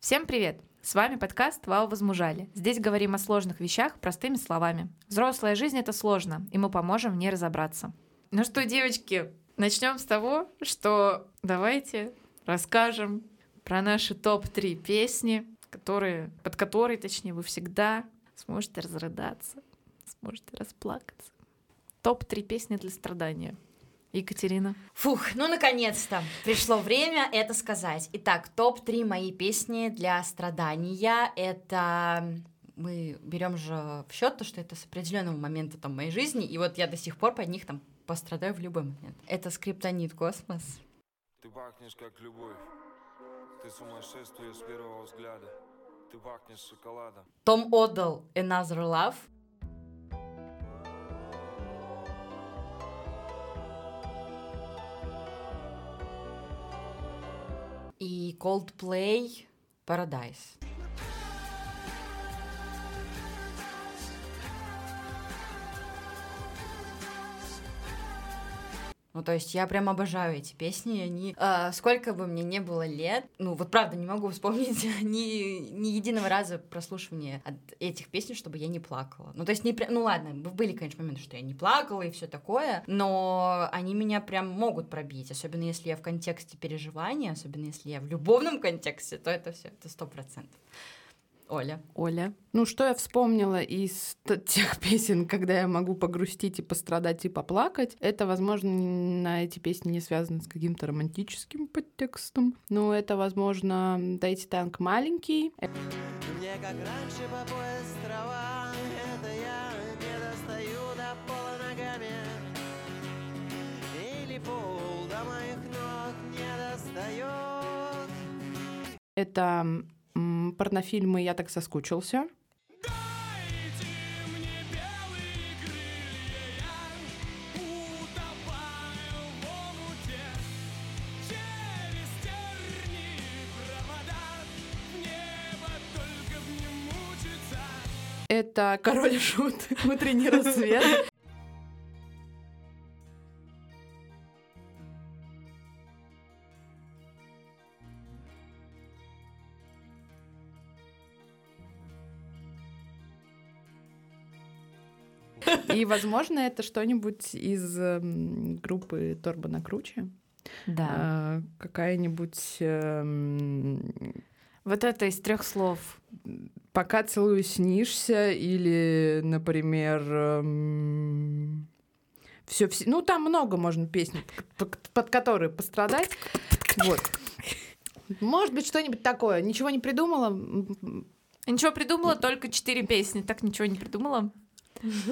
Всем привет! С вами подкаст «Вау, возмужали». Здесь говорим о сложных вещах простыми словами. Взрослая жизнь — это сложно, и мы поможем в ней разобраться. Ну что, девочки, начнем с того, что давайте расскажем про наши топ-3 песни, которые, под которые, точнее, вы всегда сможете разрыдаться, сможете расплакаться. Топ-3 песни для страдания. Екатерина. Фух, ну наконец-то пришло время это сказать. Итак, топ-3 мои песни для страдания. Это мы берем же в счет то, что это с определенного момента там моей жизни, и вот я до сих пор под них там пострадаю в любой момент. Это скриптонит космос. Ты пахнешь как любовь. Ты сумасшествие с первого взгляда. Ты пахнешь шоколадом. Том отдал Another Love. И Coldplay Paradise. Ну, то есть я прям обожаю эти песни, они... э, сколько бы мне не было лет, ну, вот правда, не могу вспомнить ни, ни единого раза прослушивания от этих песен, чтобы я не плакала. Ну, то есть, не, ну, ладно, были, конечно, моменты, что я не плакала и все такое, но они меня прям могут пробить, особенно если я в контексте переживания, особенно если я в любовном контексте, то это все, это сто процентов. Оля. Оля. Ну, что я вспомнила из тех песен, когда я могу погрустить и пострадать и поплакать, это, возможно, на эти песни не связано с каким-то романтическим подтекстом, но это, возможно, «Дайте танк маленький». Мне как раньше по пояс трава Это я не достаю до пола ногами Или пол до моих ног не достает Это порнофильмы «Я так соскучился». Это «Король и Шут. Утренний рассвет». И, возможно, это что-нибудь из эм, группы Торба на круче. Да. А, Какая-нибудь эм, Вот это из трех слов. «Пока целую снишься» или, например, все, все, ну там много можно песен, под, которые пострадать. Вот. Может быть, что-нибудь такое. Ничего не придумала. Ничего придумала, только четыре песни. Так ничего не придумала.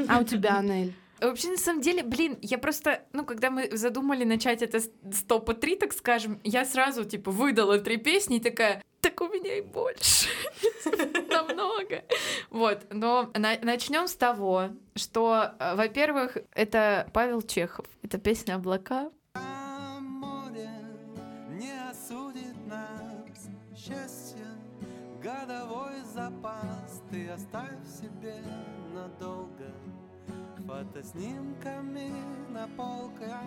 А у тебя, Нель? Вообще, на самом деле, блин, я просто, ну, когда мы задумали начать это с топа 3, так скажем, я сразу, типа, выдала три песни и такая, так у меня и больше. Намного. Вот, но начнем с того, что, э, во-первых, это Павел Чехов. Это песня «Облака». А море не осудит нас Счастье, годовой запас Ты оставь себе надолго Фотоснимками на полках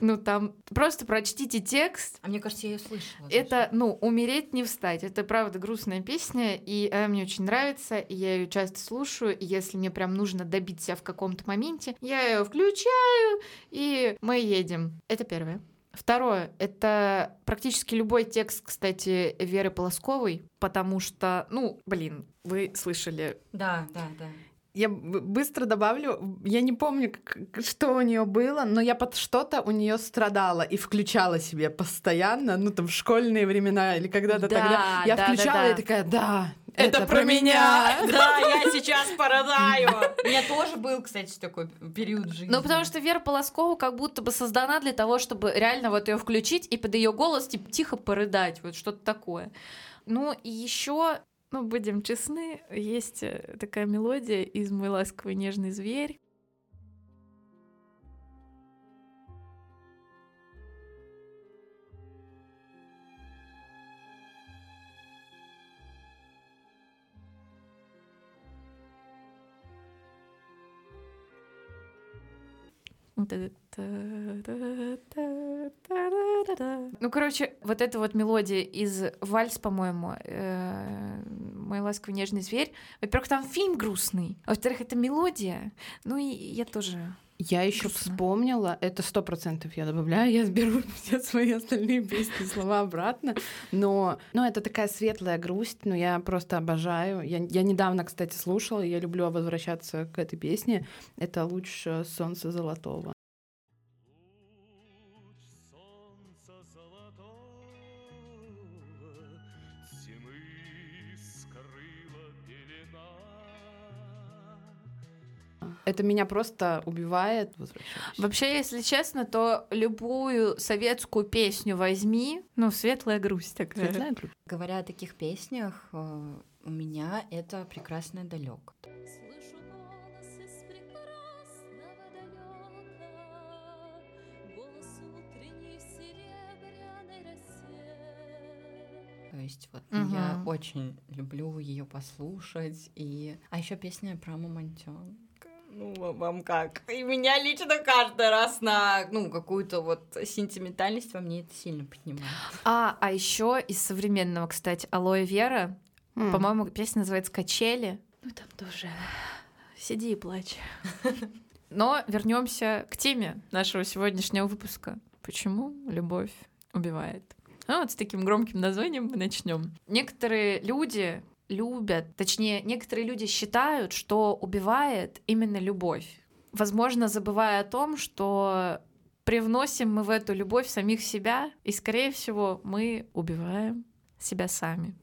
Ну, там просто прочтите текст, А мне кажется, я ее слышала. Это, ну, умереть не встать. Это правда грустная песня, и она мне очень нравится, и я ее часто слушаю. И если мне прям нужно добить себя в каком-то моменте, я ее включаю, и мы едем. Это первое. Второе — это практически любой текст, кстати, Веры Полосковой, потому что, ну, блин, вы слышали Да, да, да. Я быстро добавлю, я не помню, что у нее было, но я под что-то у нее страдала и включала себе постоянно, ну там в школьные времена или когда-то Да, тогда. Я да, включала да, да. и такая, да, Это про меня!» Да, я сейчас порадаю. У меня тоже был, кстати, такой период в жизни. Ну, потому что Вера Полоскова как будто бы создана для того, чтобы реально вот ее включить и под ее голос типа тихо порыдать, вот что-то такое. Ну, и еще, ну, будем честны, есть э, такая мелодия из «Мой ласковый нежный зверь». Unter Ну, короче, вот эта вот мелодия из «Вальс», по-моему, э, «Мой ласковый нежный зверь». Во-первых, там фильм грустный. А во-вторых, это мелодия. Ну, и я тоже... Я еще Грустно. вспомнила, это сто процентов я добавляю, я сберу все свои остальные песни слова обратно, но, но это такая светлая грусть, но я просто обожаю. Я, я недавно, кстати, слушала, я люблю возвращаться к этой песне. Это луч э, солнца золотого. Это меня просто убивает. Вообще, если честно, то любую советскую песню возьми, ну, светлая грусть такая. Светлая грусть. Говоря о таких песнях, э, у меня это прекрасный далек. То есть вот Мгм. я очень люблю ее послушать. И... А еще песня про мамонтенка. Ну, вам как? И меня лично каждый раз на ну, какую-то вот сентиментальность во мне это сильно поднимает. А, а еще из современного, кстати, Алоэ Вера. М. По-моему, песня называется Качели. Ну, там тоже сиди и плачь. Но вернемся к теме нашего сегодняшнего выпуска. Почему любовь убивает? А вот с таким громким названием мы начнем. Некоторые люди любят, точнее, некоторые люди считают, что убивает именно любовь. Возможно, забывая о том, что привносим мы в эту любовь самих себя, и, скорее всего, мы убиваем себя сами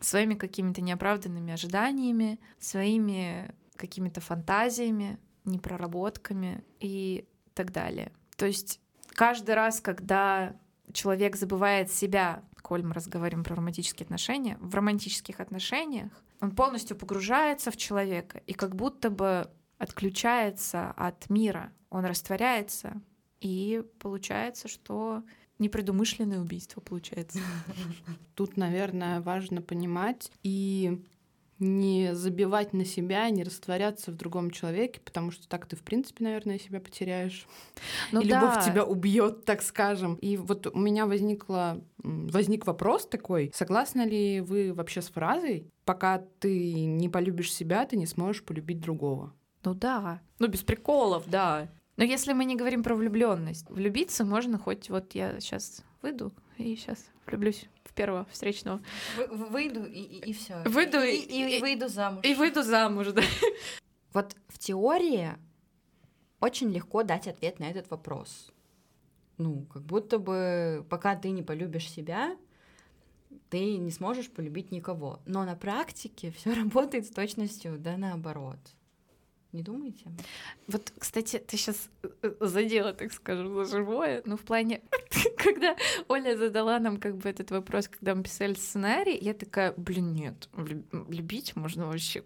своими какими-то неоправданными ожиданиями, своими какими-то фантазиями, непроработками и так далее. То есть каждый раз, когда человек забывает себя, коль мы разговариваем про романтические отношения, в романтических отношениях он полностью погружается в человека и как будто бы отключается от мира, он растворяется, и получается, что непредумышленное убийство получается. Тут, наверное, важно понимать и не забивать на себя, не растворяться в другом человеке, потому что так ты, в принципе, наверное, себя потеряешь. Ну и да. любовь тебя убьет, так скажем. И вот у меня возникло, возник вопрос такой, согласны ли вы вообще с фразой, пока ты не полюбишь себя, ты не сможешь полюбить другого? Ну да. Ну без приколов, да. Но если мы не говорим про влюбленность, влюбиться можно хоть вот я сейчас выйду и сейчас влюблюсь в первого встречного. Вы- вы- Выйду и, и, все. Выйду и, и- и и- выйду замуж. И выйду замуж, да. Вот в теории очень легко дать ответ на этот вопрос. Ну, как будто бы пока ты не полюбишь себя, ты не сможешь полюбить никого. Но на практике все работает с точностью да наоборот. Не думаете? Вот, кстати, ты сейчас задела, так скажем, за живое. Ну, в плане, когда Оля задала нам как бы этот вопрос, когда мы писали сценарий, я такая, блин, нет, любить можно вообще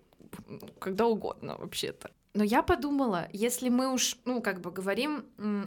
когда угодно вообще-то. Но я подумала, если мы уж, ну, как бы говорим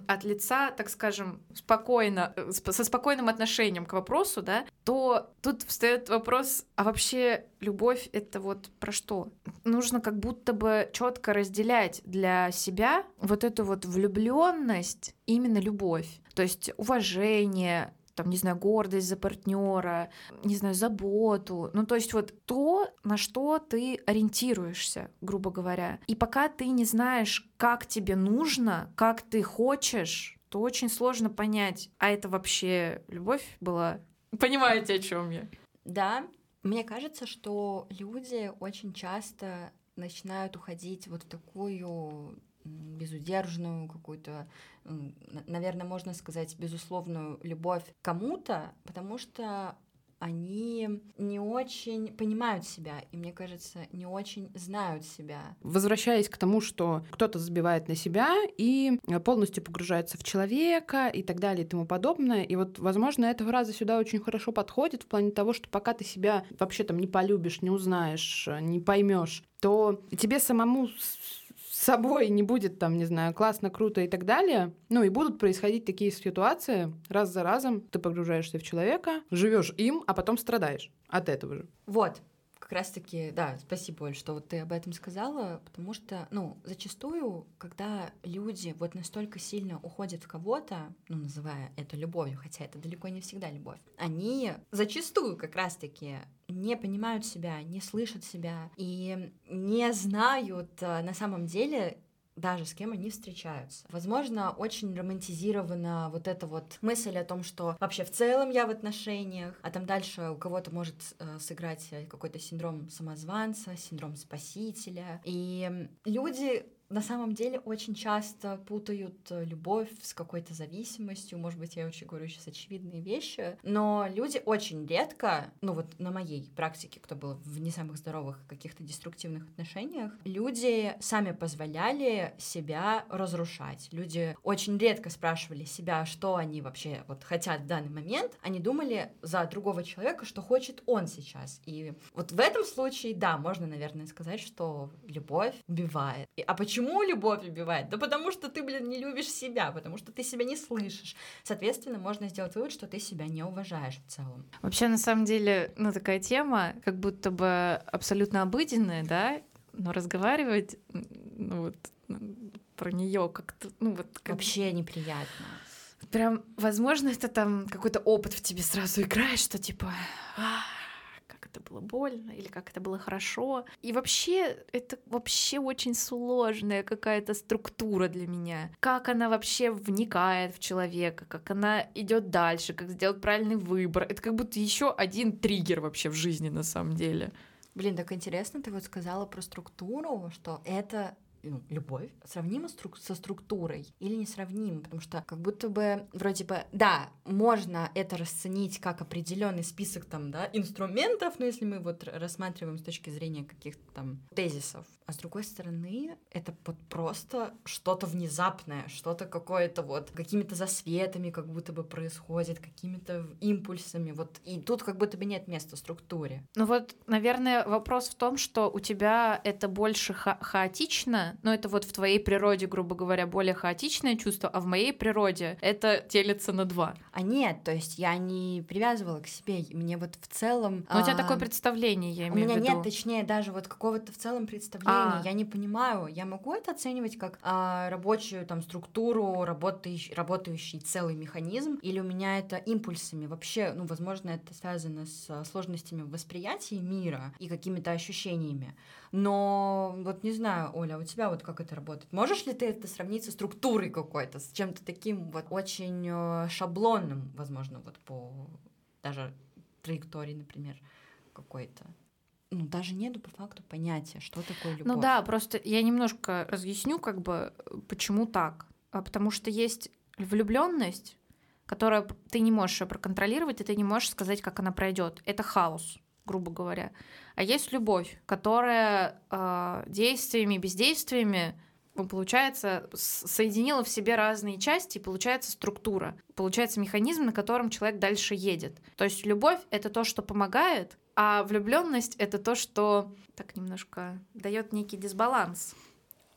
от лица, так скажем, спокойно, э, со спокойным отношением к вопросу, да, то тут встает вопрос, а вообще любовь это вот про что? Нужно как будто бы четко разделять для себя вот эту вот влюбленность, именно любовь. То есть уважение, там, не знаю, гордость за партнера, не знаю, заботу. Ну, то есть вот то, на что ты ориентируешься, грубо говоря. И пока ты не знаешь, как тебе нужно, как ты хочешь, то очень сложно понять, а это вообще любовь была? Понимаете, о чем я? Да, мне кажется, что люди очень часто начинают уходить вот в такую безудержную какую-то, наверное, можно сказать, безусловную любовь кому-то, потому что они не очень понимают себя, и, мне кажется, не очень знают себя. Возвращаясь к тому, что кто-то забивает на себя и э, полностью погружается в человека и так далее и тому подобное. И вот, возможно, эта фраза сюда очень хорошо подходит в плане того, что пока ты себя вообще там не полюбишь, не узнаешь, э, не поймешь, то тебе самому собой не будет там, не знаю, классно, круто и так далее. Ну и будут происходить такие ситуации раз за разом. Ты погружаешься в человека, живешь им, а потом страдаешь от этого же. Вот, как раз-таки, да, спасибо, Оль, что вот ты об этом сказала, потому что, ну, зачастую, когда люди вот настолько сильно уходят в кого-то, ну, называя это любовью, хотя это далеко не всегда любовь, они зачастую как раз-таки не понимают себя, не слышат себя и не знают э, на самом деле даже с кем они встречаются. Возможно, очень романтизирована вот эта вот мысль о том, что вообще в целом я в отношениях, а там дальше у кого-то может э, сыграть э, какой-то синдром самозванца, синдром спасителя. И люди на самом деле очень часто путают э, любовь с какой-то зависимостью. Может быть, я очень говорю сейчас очевидные вещи, но люди очень редко, ну вот на моей практике, кто был в не самых здоровых каких-то деструктивных отношениях, люди сами позволяли себя разрушать. Люди очень редко спрашивали себя, что они вообще вот хотят в данный момент. Они думали за другого человека, что хочет он сейчас. И вот в этом случае, да, можно, наверное, сказать, что любовь убивает. А почему любовь убивает? Да потому что ты, блин, не любишь себя, потому что ты себя не слышишь. Соответственно, можно сделать вывод, что ты себя не уважаешь в целом. Вообще, на самом деле, ну, такая тема, как будто бы абсолютно обыденная, да, но разговаривать, ну, вот, м, про нее как-то, ну, вот, как Вообще неприятно. прям, возможно, это там какой-то опыт в тебе сразу играет, что типа, «А, как это было больно или как это было хорошо. И вообще, это вообще очень сложная какая-то структура для меня. Как она вообще вникает в человека, как она идет дальше, как сделать правильный выбор. Это как будто еще один триггер вообще в жизни на самом деле. Блин, так интересно, ты вот сказала про структуру, что это ну, любовь сравнима стру- со структурой или не сравнима, потому что как будто бы вроде бы, да, можно это расценить как определенный список там, да, инструментов, но если мы вот рассматриваем с точки зрения каких-то там тезисов, а с другой стороны, это вот просто что-то внезапное, что-то какое-то вот какими-то засветами как будто бы происходит, какими-то импульсами, вот, и тут как будто бы нет места структуре. Ну вот, наверное, вопрос в том, что у тебя это больше ха- хаотично, но это вот в твоей природе, грубо говоря, более хаотичное чувство, а в моей природе это делится на два. А нет, то есть я не привязывала к себе, мне вот в целом... Но у тебя а, такое представление, я У имею меня в виду. нет, точнее, даже вот какого-то в целом представления. А. Я не понимаю, я могу это оценивать как а, рабочую там структуру, работающий, работающий целый механизм, или у меня это импульсами. Вообще, ну, возможно, это связано с а, сложностями в восприятии мира и какими-то ощущениями. Но вот не знаю, Оля, а у тебя вот как это работает? Можешь ли ты это сравнить со структурой какой-то, с чем-то таким вот очень э, шаблонным, возможно, вот по даже траектории, например, какой-то? Ну, даже нету по факту понятия, что такое любовь. Ну да, просто я немножко разъясню, как бы, почему так. А Потому что есть влюбленность, которую ты не можешь её проконтролировать, и ты не можешь сказать, как она пройдет. Это хаос, грубо говоря. А есть любовь, которая э, действиями бездействиями ну, получается, соединила в себе разные части, и получается структура. Получается механизм, на котором человек дальше едет. То есть любовь — это то, что помогает, а влюбленность это то, что так немножко дает некий дисбаланс.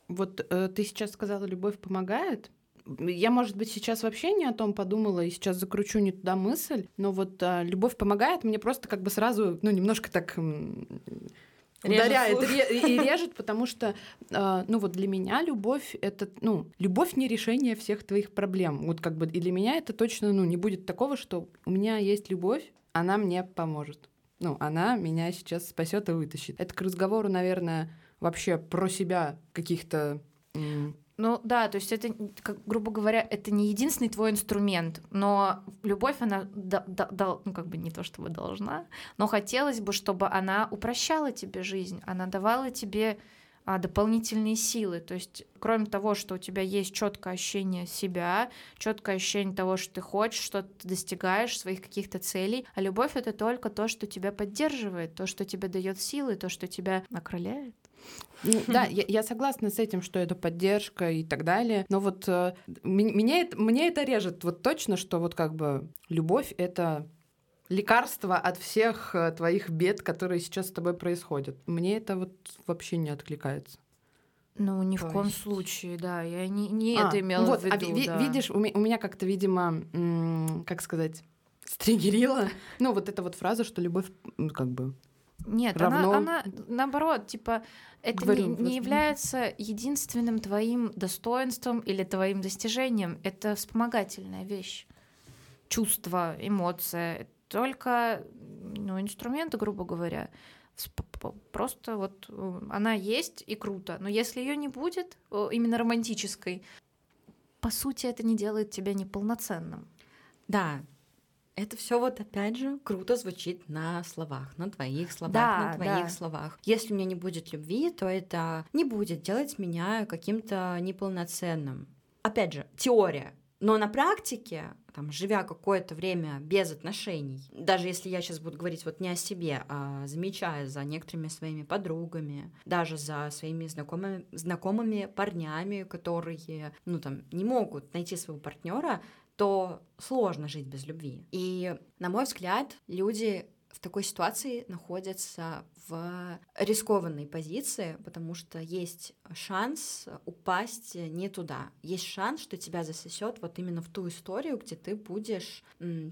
Вот э, ты сейчас сказала, любовь помогает. Я, может быть, сейчас вообще не о том подумала и сейчас закручу не туда мысль, но вот э, любовь помогает мне просто как бы сразу, ну, немножко так Режет ударяет ре- и режет, потому что, э, ну, вот для меня любовь это, ну, любовь не решение всех твоих проблем. Вот как бы и для меня это точно, ну, не будет такого, что у меня есть любовь, она мне поможет. Ну, она меня сейчас спасет и вытащит. Это к разговору, наверное, вообще про себя каких-то Ну да, то есть это, как, грубо говоря, это не единственный твой инструмент, но любовь, она, да- да- да- ну как бы не то чтобы должна, но хотелось бы, чтобы она упрощала тебе жизнь, она давала тебе дополнительные силы. То есть, кроме того, что у тебя есть четкое ощущение себя, четкое ощущение того, что ты хочешь, что ты достигаешь своих каких-то целей, а любовь это только то, что тебя поддерживает, то, что тебе дает силы, то, что тебя окрыляет. Ну, Да, я, я согласна с этим, что это поддержка и так далее. Но вот э, меня это, мне это режет вот точно, что вот как бы любовь — это лекарство от всех э, твоих бед, которые сейчас с тобой происходят. Мне это вот вообще не откликается. Ну, ни То в коем есть- случае, да. Я не, не А, это имела вот, в виду. а ви- да. видишь, у, ме- у меня как-то, видимо, м, как сказать, стригерила. Ну, вот эта вот фраза, что любовь, м, как бы, Нет, равно- она, она наоборот, типа, это Говорю, не, не является единственным твоим достоинством или твоим достижением. Это вспомогательная вещь. Чувство, эмоция. Только ну, инструменты, грубо говоря. Просто вот э, она есть и круто. Но если ее не будет, именно романтической, по сути, это не делает тебя неполноценным. Да, это все вот опять же круто звучит на словах, на твоих словах, Да, на твоих да. словах. Если у меня не будет любви, то это не будет делать меня каким-то неполноценным. Опять же, теория. Но на практике, там, живя какое-то время без отношений, даже если я сейчас буду говорить вот не о себе, а замечая за некоторыми своими подругами, даже за своими знакомыми, знакомыми парнями, которые, ну, там, не могут найти своего партнера, то сложно жить без любви. И, на мой взгляд, люди в такой ситуации находятся в рискованной позиции, потому что есть шанс упасть не туда. Есть шанс, что тебя засосет вот именно в ту историю, где ты будешь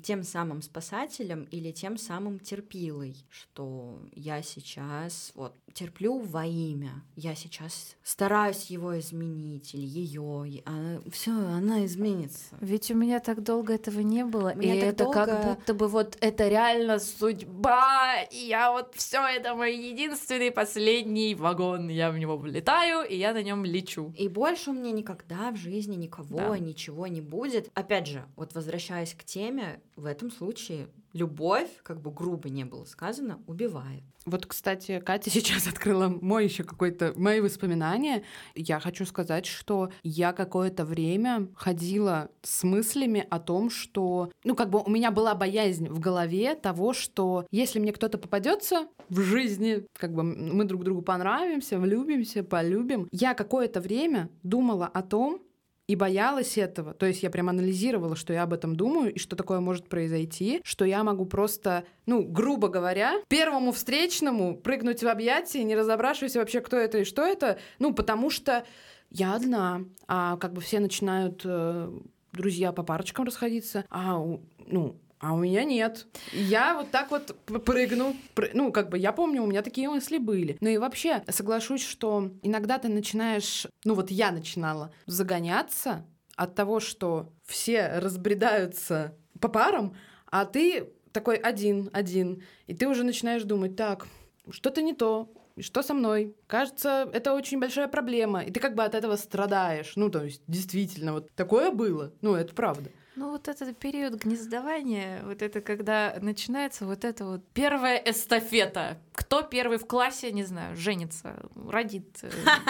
тем самым спасателем или тем самым терпилой, что я сейчас вот терплю во имя, я сейчас стараюсь его изменить или ее, все, она изменится. Ведь у меня так долго этого не было, меня и это как долго- будто бы вот это реально судьба, и я вот все это мой единственный последний вагон, я в него влетаю, и я на нем лечу. И больше у меня никогда в жизни никого, Да. ничего не будет. Опять же, вот возвращаясь к теме, в этом случае любовь, как бы грубо не было сказано, убивает. Вот, кстати, Катя сейчас открыла мой еще какой-то мои воспоминания. Я хочу сказать, что я какое-то время ходила с мыслями о том, что, ну, как бы у меня была боязнь в голове того, что если мне кто-то попадется в жизни, как бы мы друг другу понравимся, влюбимся, полюбим, я какое-то время думала о том, и боялась этого. То есть я прям анализировала, что я об этом думаю, и что такое может произойти, что я могу просто, ну, грубо говоря, первому встречному прыгнуть в объятия, не разобравшись вообще, кто это и что это, ну, потому что я одна, а как бы все начинают э, друзья по парочкам расходиться, а, ну, а у меня нет. Я вот так вот прыгну. Пры- Ну, как бы я помню, у меня такие мысли были. Ну и вообще, соглашусь, что иногда ты начинаешь, ну вот я начинала загоняться от того, что все разбредаются по парам, а ты такой один, один. И ты уже начинаешь думать, так, что-то не то, что со мной? Кажется, это очень большая проблема. И ты как бы от этого страдаешь. Ну, то есть, действительно, вот такое было. Ну, это правда. Ну вот этот период гнездования, вот это когда начинается вот это вот первая эстафета. Кто первый в классе, не знаю, женится, родит,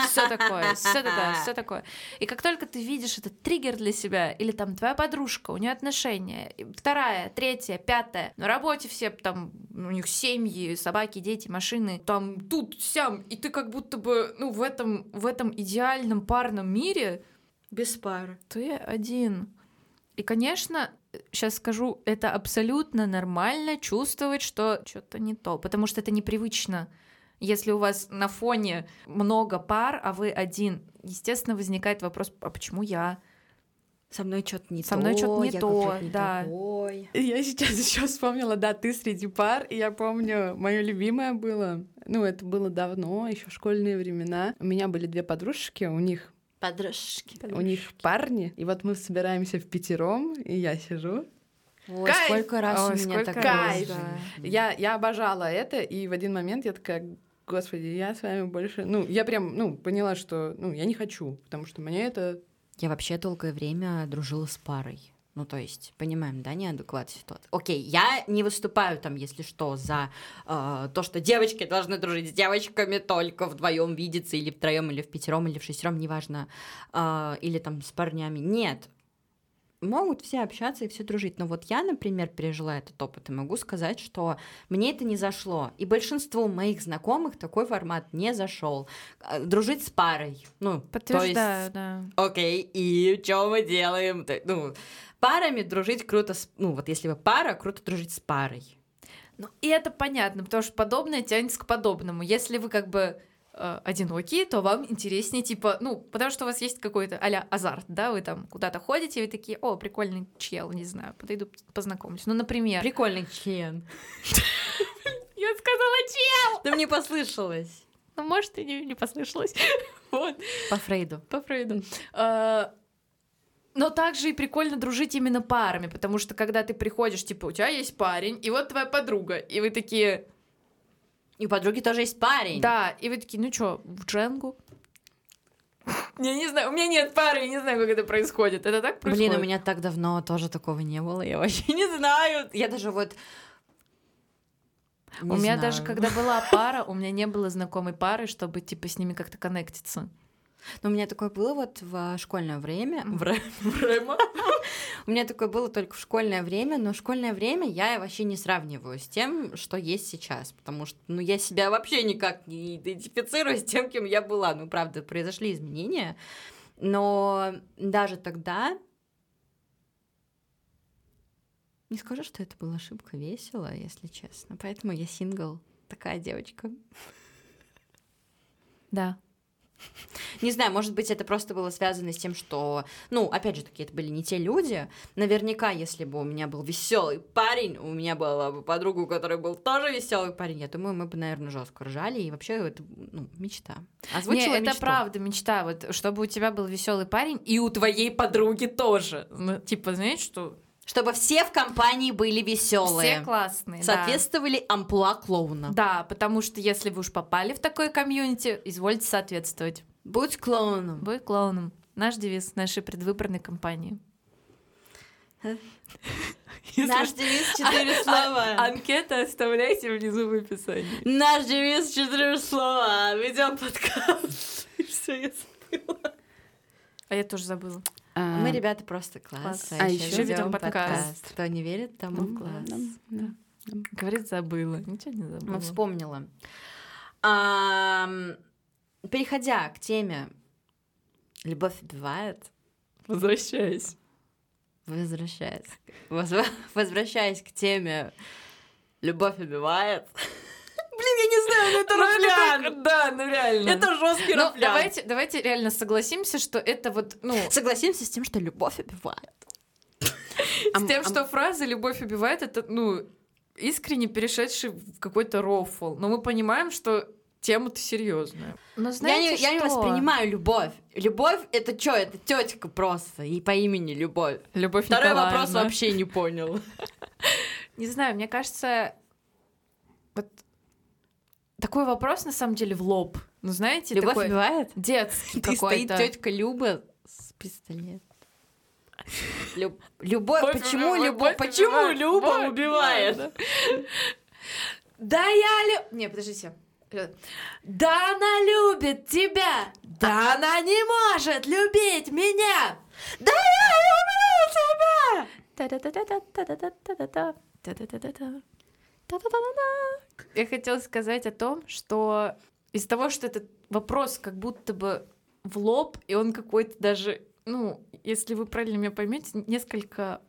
все такое, все такое, все такое. И как только ты видишь этот триггер для себя, или там твоя подружка, у нее отношения, вторая, третья, пятая, на работе все там, у них семьи, собаки, дети, машины, там тут, сям, и ты как будто бы, ну, в этом, в этом идеальном парном мире Без пары. ты один. И, конечно, сейчас скажу, это абсолютно нормально чувствовать, что что-то не то, потому что это непривычно. Если у вас на фоне много пар, а вы один, естественно, возникает вопрос, а почему я? Со мной что-то не Со то. мной чё-то не я то, не да. такой. Я сейчас еще вспомнила, да, ты среди пар, и я помню, мое любимое было, ну, это было давно, еще школьные времена. У меня были две подружки, у них Подружки. у них парни, и вот мы собираемся в пятером, и я сижу. Ой, Кайф! сколько раз Ой, у меня сколько так раз, было. да. Я, я обожала это, и в один момент я такая, господи, я с вами больше... Ну, я прям, ну, поняла, что, ну, я не хочу, потому что мне это... Я вообще долгое время дружила с парой. Ну, то есть, понимаем, да, неадекват ситуации. Окей, я не выступаю там, если что, за э, то, что девочки должны дружить с девочками только вдвоем видеться, или втроем, или в пятером, или в шестером, неважно, э, или там с парнями. Нет. Могут все общаться и все дружить. Но вот я, например, пережила этот опыт и могу сказать, что мне это не зашло. И большинству моих знакомых такой формат не зашел. Э, Дружить с парой. Ну, то есть Подтверждаю, да. Окей, и что мы делаем? Ну, парами дружить круто, с- ну вот если вы пара, круто дружить с парой. Ну, и это понятно, потому что подобное тянется к подобному. Если вы как бы э, одинокие, то вам интереснее, типа, ну, потому что у вас есть какой-то а азарт, да, вы там куда-то ходите, и вы такие, о, прикольный чел, не знаю, подойду познакомлюсь. Ну, например, Прикольный член. Я сказала чел! Да мне послышалось. Ну, может, и не, не послышалось. Вот. По Фрейду. По Фрейду. А, Но также и прикольно дружить именно парами, потому что когда ты приходишь, типа, у тебя есть парень, и вот твоя подруга, и вы такие, И у подруги тоже есть парень. да, и вы такие, ну чё, в дженгу? Я не знаю, у меня нет пары, я не знаю, как это происходит. Это так происходит? Блин, у меня так давно тоже такого не было, я вообще не знаю. Я даже вот... У не меня знаю. даже, когда была пара, у меня не было знакомой пары, чтобы, типа, с ними как-то коннектиться. Но у меня такое было вот в школьное время. Время. У меня такое было только в школьное время, но школьное время я вообще не сравниваю с тем, что есть сейчас, потому что, ну, я себя вообще никак не идентифицирую с тем, кем я была. Ну, правда, произошли изменения, но даже тогда не скажу, что это была ошибка весело, если честно. Поэтому я сингл, такая девочка. Да. Не знаю, может быть, это просто было связано с тем, что, ну, опять же таки, это были не те люди. Наверняка, если бы у меня был веселый парень, у меня была бы подруга, у которой был тоже веселый парень, я думаю, мы бы, наверное, жестко ржали. И вообще, это, ну, мечта. Озвучила это мечту. правда мечта, вот, чтобы у тебя был веселый парень, и у твоей подруги тоже. Ну, типа, знаешь, что Чтобы все в компании были веселые. все классные. да. Соответствовали амплуа клоуна. Да, потому что если вы уж попали в такое комьюнити, извольте соответствовать. Будь клоуном. Будь клоуном. Наш девиз нашей предвыборной кампании. Наш девиз четыре слова. Анкета оставляйте внизу в описании. Наш девиз четыре слова. Ведем подкаст. Все, я забыла. А я тоже забыла. А, Мы, ребята, просто класс. Класс. А ещё ведём подкаст. Кто не верит, тому ну, класс. да, да. Говорит, забыла. Ничего не забыла. Ну, вспомнила. Ам, Переходя к теме «Любовь убивает», Возвращаюсь. возвращаясь, возва- возвращаясь к теме «Любовь убивает», Блин, я не знаю, но это рафлян. Да, ну реально. Это жесткий Ну, рафлян. давайте, давайте реально согласимся, что это вот, ну, Согласимся с тем, что любовь убивает. с тем, что фраза «любовь убивает» — это, ну, искренне перешедший в какой-то рофл. Но мы понимаем, что тема-то серьезная. Но Я знаете не, я не что? воспринимаю любовь. Любовь это что? Это тетка просто. И по имени Любовь. Любовь Второй Николаевна. вопрос вообще не понял. Не знаю, мне кажется, вот такой вопрос на самом деле в лоб. Ну, знаете, Любовь такой убивает? детский Ты стоит тетка Люба с пистолетом. Люб- Любовь, Любовь почему убивает, Любовь, почему убивает. Люба Вот, убивает? да, я люб... Не, подождите. Да она любит тебя! Да она не может любить меня! Да я люблю тебя! Я хотела сказать о том, что из того, что этот вопрос как будто бы в лоб, и он какой-то даже, ну, если вы правильно меня поймете, несколько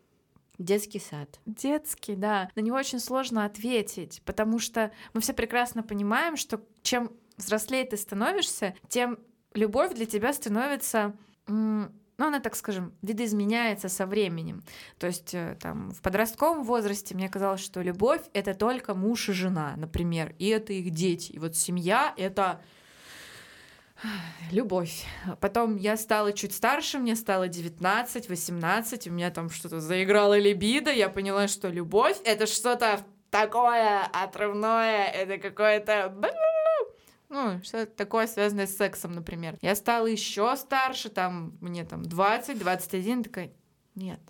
Детский сад. Детский, да. На него очень сложно ответить, потому что мы все прекрасно понимаем, что чем взрослее ты становишься, тем любовь для тебя становится ну, она, так скажем, видоизменяется со временем. То есть э, там в подростковом возрасте мне казалось, что любовь — это только муж и жена, например, и это их дети. И вот семья — это любовь. Потом я стала чуть старше, мне стало 19, 18, у меня там что-то заиграло либидо, я поняла, что любовь — это что-то такое отрывное, это какое-то... Ну, что-то такое, связанное с сексом, например. Я стала еще старше, там, мне там 20, 21, такая, нет,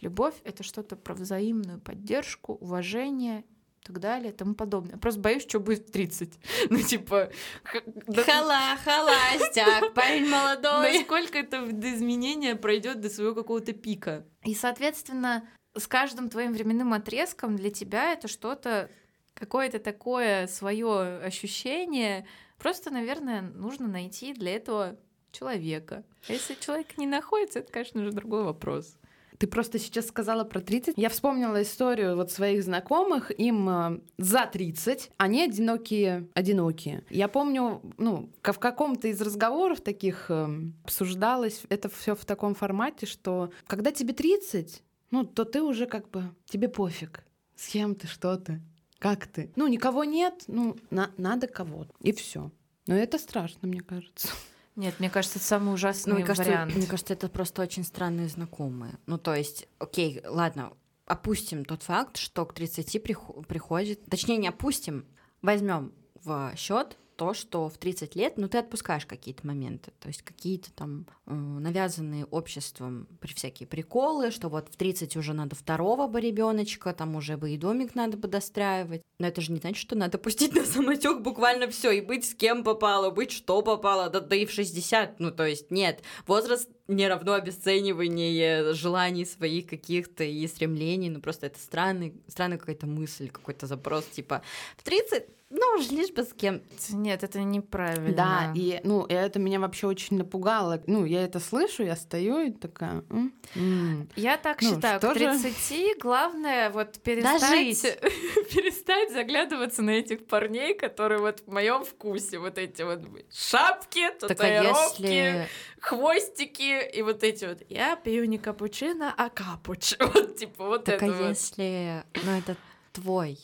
любовь — это что-то про взаимную поддержку, уважение и так далее, и тому подобное. Я просто боюсь, что будет в 30. Ну, типа... Хала, холостяк, парень молодой. насколько это до изменения пройдет до своего какого-то пика. И, соответственно, с каждым твоим временным отрезком для тебя это что-то, какое-то такое свое ощущение. Просто, наверное, нужно найти для этого человека. А если человек не находится, это, конечно же, другой вопрос. Ты просто сейчас сказала про 30. Я вспомнила историю вот своих знакомых. Им э, за 30. Они одинокие, одинокие. Я помню, ну, в каком-то из разговоров таких э, обсуждалось это все в таком формате, что когда тебе 30, ну, то ты уже как бы, тебе пофиг, с кем ты, что ты. Как ты? Ну, никого нет, ну, на- надо кого-то. И все. Но это страшно, мне кажется. Нет, мне кажется, это самый ужасный Ну, мне кажется, вариант. мне кажется, это просто очень странные знакомые. Ну, то есть, окей, ладно, опустим тот факт, что к 30 прихо- приходит, точнее, не опустим, возьмем в счет то, что в 30 лет, ну, ты отпускаешь какие-то моменты, то есть какие-то там навязанные обществом при всякие приколы, что вот в 30 уже надо второго бы ребеночка, там уже бы и домик надо бы достраивать. Но это же не значит, что надо пустить на самотек буквально все и быть с кем попало, быть что попало, да, да и в 60, ну, то есть нет, возраст не равно обесценивание желаний своих каких-то и стремлений, ну, просто это странный, странная какая-то мысль, какой-то запрос, типа, в 30, ну, уж лишь бы с кем. Нет, это неправильно. Да, и, ну, это меня вообще очень напугало. Ну, я это слышу, я стою и такая... м, м. Я так Ну, считаю, что к же? 30 главное вот перестать, Дожить. перестать заглядываться на этих парней, которые вот в моем вкусе, вот эти вот шапки, а татуировки, если... хвостики и вот эти вот. Я пью не капучино, а капуч. Вот типа вот Так а это вот. если... Ну, это твой,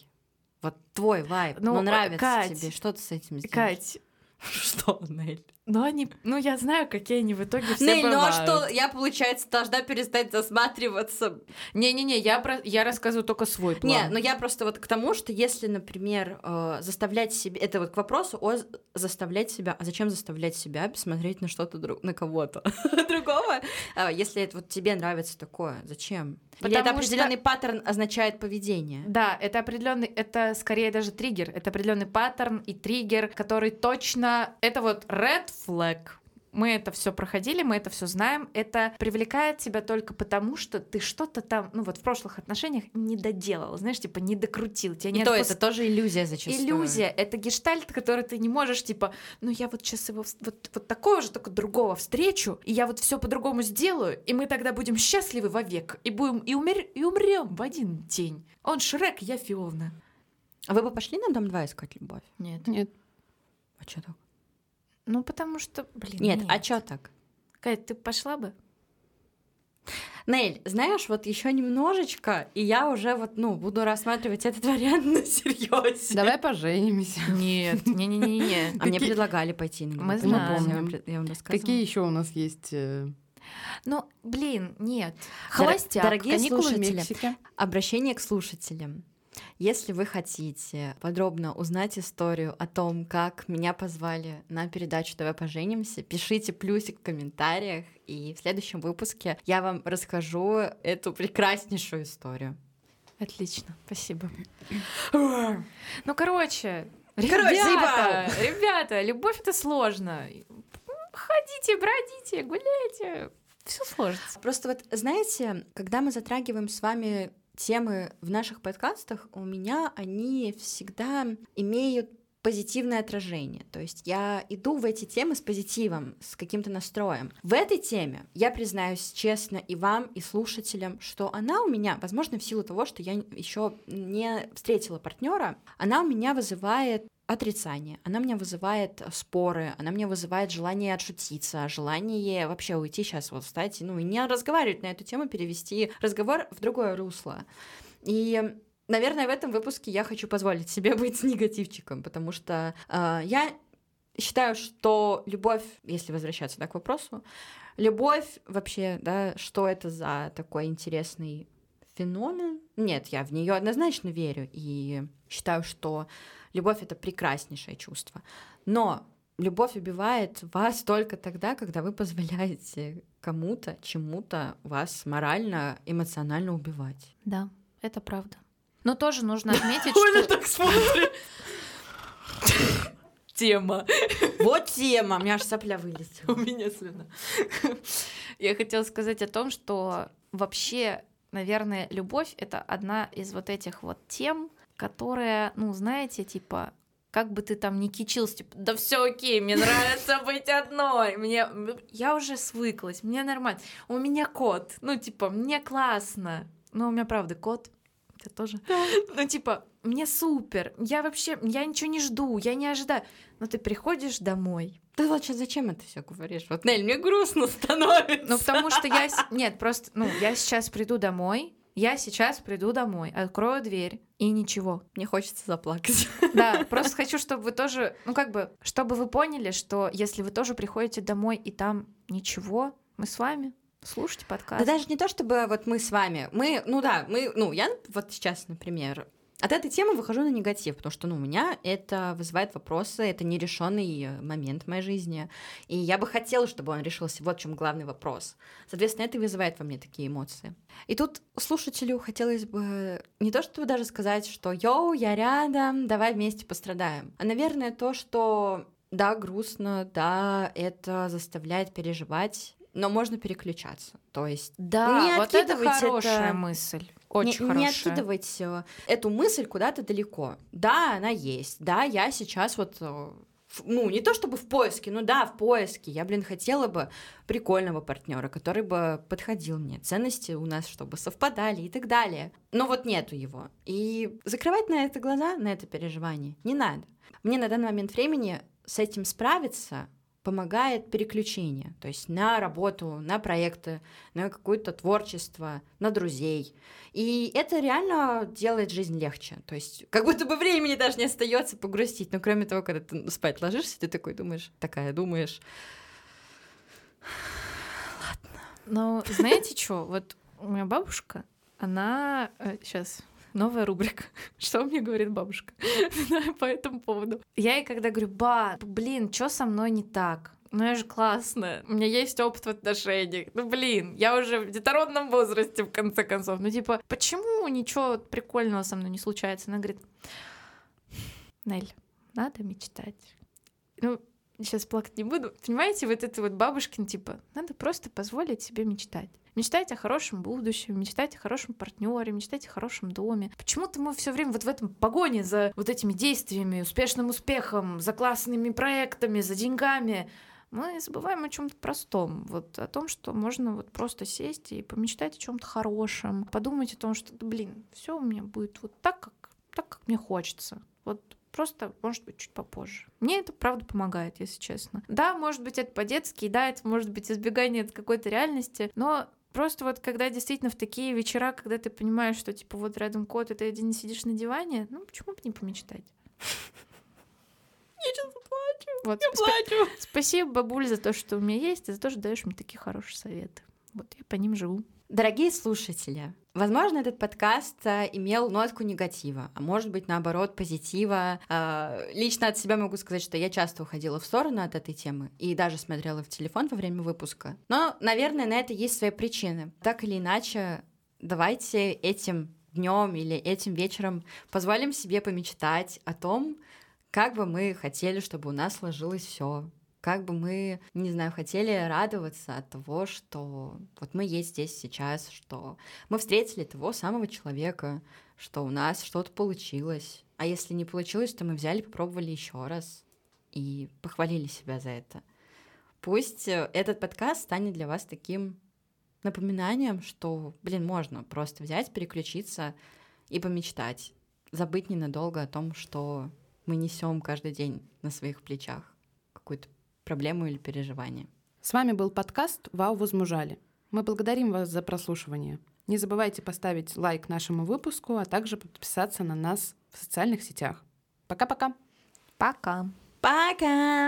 вот твой вайб, Ну, ну, нравится Кать, тебе, что ты с этим сделаешь? Кать, Что, Нель? Ну они, ну я знаю, какие они в итоге все Нель, ну а бывают. что, я, получается, должна перестать засматриваться? Не-не-не, я, про... я рассказываю только свой план. Не, ну я просто вот к тому, что если, например, э, заставлять себя... Это вот к вопросу о заставлять себя... А зачем заставлять себя смотреть на что-то друг... на кого-то другого? А, Если это вот тебе нравится такое, зачем? Или это Потому что- определенный паттерн означает поведение? Да, это определенный, это скорее даже триггер, это определенный паттерн и триггер, который точно, это вот red flag. Мы это все проходили, мы это все знаем. Это привлекает тебя только потому, что ты что-то там, ну вот в прошлых отношениях не доделал, знаешь, типа не докрутил. Тебя не И то это тоже иллюзия зачастую. Иллюзия, это гештальт, который ты не можешь, типа, ну я вот сейчас его вот, вот такого же, только другого встречу, и я вот все по-другому сделаю, и мы тогда будем счастливы вовек, и будем и, умер, и умрем в один день. Он Шрек, я Фиовна. А вы бы пошли на Дом 2 искать любовь? Нет. Нет. А что так? Ну, потому что, блин, Нет, а чё так? Кать, ты пошла бы? Нель, знаешь, вот еще немножечко, и я уже вот, ну, буду рассматривать этот вариант на серьезе. Давай поженимся. Нет, не-не-не-не. А мне предлагали пойти на Мы знаем. я вам пред- Я вам рассказывала. Какие еще у нас есть э, Ну, блин, нет. Холостяк, дорогие слушатели? Обращение к слушателям. Если вы хотите подробно узнать историю о том, как меня позвали на передачу «Давай поженимся», пишите плюсик в комментариях, и в следующем выпуске я вам расскажу эту прекраснейшую историю. Отлично, спасибо. Ну, короче, Короче, ребята, ребята, любовь это сложно. Ходите, бродите, гуляйте. Все сложится. Просто вот, знаете, когда мы затрагиваем с вами темы в наших подкастах, у меня они всегда имеют позитивное отражение. То есть я иду в эти темы с позитивом, с каким-то настроем. В этой теме я признаюсь честно и вам, и слушателям, что она у меня, возможно, в силу того, что я еще не встретила партнера, она у меня вызывает отрицание, она меня вызывает споры, она меня вызывает желание отшутиться, желание вообще уйти сейчас вот встать, ну и не разговаривать на эту тему, перевести разговор в другое русло. И Наверное, в этом выпуске я хочу позволить себе быть негативчиком, потому что э, я считаю, что любовь, если возвращаться да, к вопросу, любовь вообще, да, что это за такой интересный феномен? Нет, я в нее однозначно верю и считаю, что любовь это прекраснейшее чувство. Но любовь убивает вас только тогда, когда вы позволяете кому-то, чему-то вас морально, эмоционально убивать. Да, это правда. Но тоже нужно отметить, что... так смотрит. Тема. Вот тема, у меня аж сопля вылетела. У меня слюна. Я хотела сказать о том, что вообще, наверное, любовь — это одна из вот этих вот тем, которая, ну, знаете, типа, как бы ты там ни кичился, типа, да все окей, мне нравится быть одной, мне, я уже свыклась, мне нормально, у меня кот, ну, типа, мне классно, ну, у меня правда кот, это тоже, ну, типа, мне супер, я вообще, я ничего не жду, я не ожидаю, но ты приходишь домой, Ты сейчас зачем это все говоришь? Вот, Нель, мне грустно становится. Ну, потому что я... Нет, просто, ну, я сейчас приду домой, Я сейчас приду домой, открою дверь, и ничего. Мне хочется заплакать. Да, просто хочу, чтобы вы тоже, ну как бы, чтобы вы поняли, что если вы тоже приходите домой, и там ничего, мы с вами, слушайте подкаст. Да даже не то, чтобы вот мы с вами. Мы, ну да, мы, ну, я вот сейчас, например, от этой темы выхожу на негатив, потому что, ну, у меня это вызывает вопросы, это нерешенный момент в моей жизни, и я бы хотела, чтобы он решился. Вот в чем главный вопрос. Соответственно, это вызывает во мне такие эмоции. И тут слушателю хотелось бы не то, чтобы даже сказать, что «Йоу, я рядом, давай вместе пострадаем», а, наверное, то, что да, грустно, да, это заставляет переживать, но можно переключаться. То есть Да, не вот это откидывать хорошая мысль. Очень не, хорошая. не откидывать э, эту мысль куда-то далеко. Да, она есть. Да, я сейчас вот э, ну, не то чтобы в поиске, ну да, в поиске. Я, блин, хотела бы прикольного партнера, который бы подходил мне. Ценности у нас, чтобы совпадали и так далее. Но вот нету его. И закрывать на это глаза, на это переживание, не надо. Мне на данный момент времени с этим справиться помогает переключение, то есть на работу, на проекты, на какое-то творчество, на друзей. И это реально делает жизнь легче. То есть как будто бы времени даже не остается погрустить. Но кроме того, когда ты спать ложишься, ты такой думаешь, такая думаешь. Ну, знаете что? Вот у меня бабушка, она сейчас новая рубрика. Что мне говорит бабушка по этому поводу? Я ей когда говорю, ба, блин, что со мной не так? Ну я же классная, у меня есть опыт в отношениях. Ну блин, я уже в детородном возрасте в конце концов. Ну типа, почему ничего прикольного со мной не случается? Она говорит, Нель, надо мечтать. Ну, сейчас плакать не буду. Понимаете, вот это вот бабушкин, типа, надо просто позволить себе мечтать. Мечтать о хорошем будущем, мечтать о хорошем партнере, мечтать о хорошем доме. Почему-то мы все время вот в этом погоне за вот этими действиями, успешным успехом, за классными проектами, за деньгами. Мы забываем о чем-то простом, вот о том, что можно вот просто сесть и помечтать о чем-то хорошем, подумать о том, что, блин, все у меня будет вот так, как, так, как мне хочется. Вот Просто, может быть, чуть попозже. Мне это, правда, помогает, если честно. Да, может быть, это по-детски, да, это может быть избегание от какой-то реальности, но просто вот когда действительно в такие вечера, когда ты понимаешь, что, типа, вот рядом кот, и ты один сидишь на диване, ну, почему бы не помечтать? Я сейчас плачу. Вот, Я плачу. Спасибо, бабуль, за то, что у меня есть, и за то, что даешь мне такие хорошие советы. Вот я по ним живу. Дорогие слушатели, возможно, этот подкаст а, имел нотку негатива, а может быть, наоборот, позитива. А, Лично от себя могу сказать, что я часто уходила в сторону от этой темы и даже смотрела в телефон во время выпуска. Но, наверное, на это есть свои причины. Так или иначе, давайте этим днем или этим вечером позволим себе помечтать о том, как бы мы хотели, чтобы у нас сложилось все, как бы мы, не знаю, хотели радоваться от того, что вот мы есть здесь сейчас, что мы встретили того самого человека, что у нас что-то получилось. А если не получилось, то мы взяли, попробовали еще раз и похвалили себя за это. Пусть э, этот подкаст станет для вас таким напоминанием, что, блин, можно просто взять, переключиться и помечтать, забыть ненадолго о том, что мы несем каждый день на своих плечах какую-то проблему или переживание. С вами был подкаст «Вау, возмужали». Мы благодарим вас за прослушивание. Не забывайте поставить лайк нашему выпуску, а также подписаться на нас в социальных сетях. Пока-пока! Пока. Пока!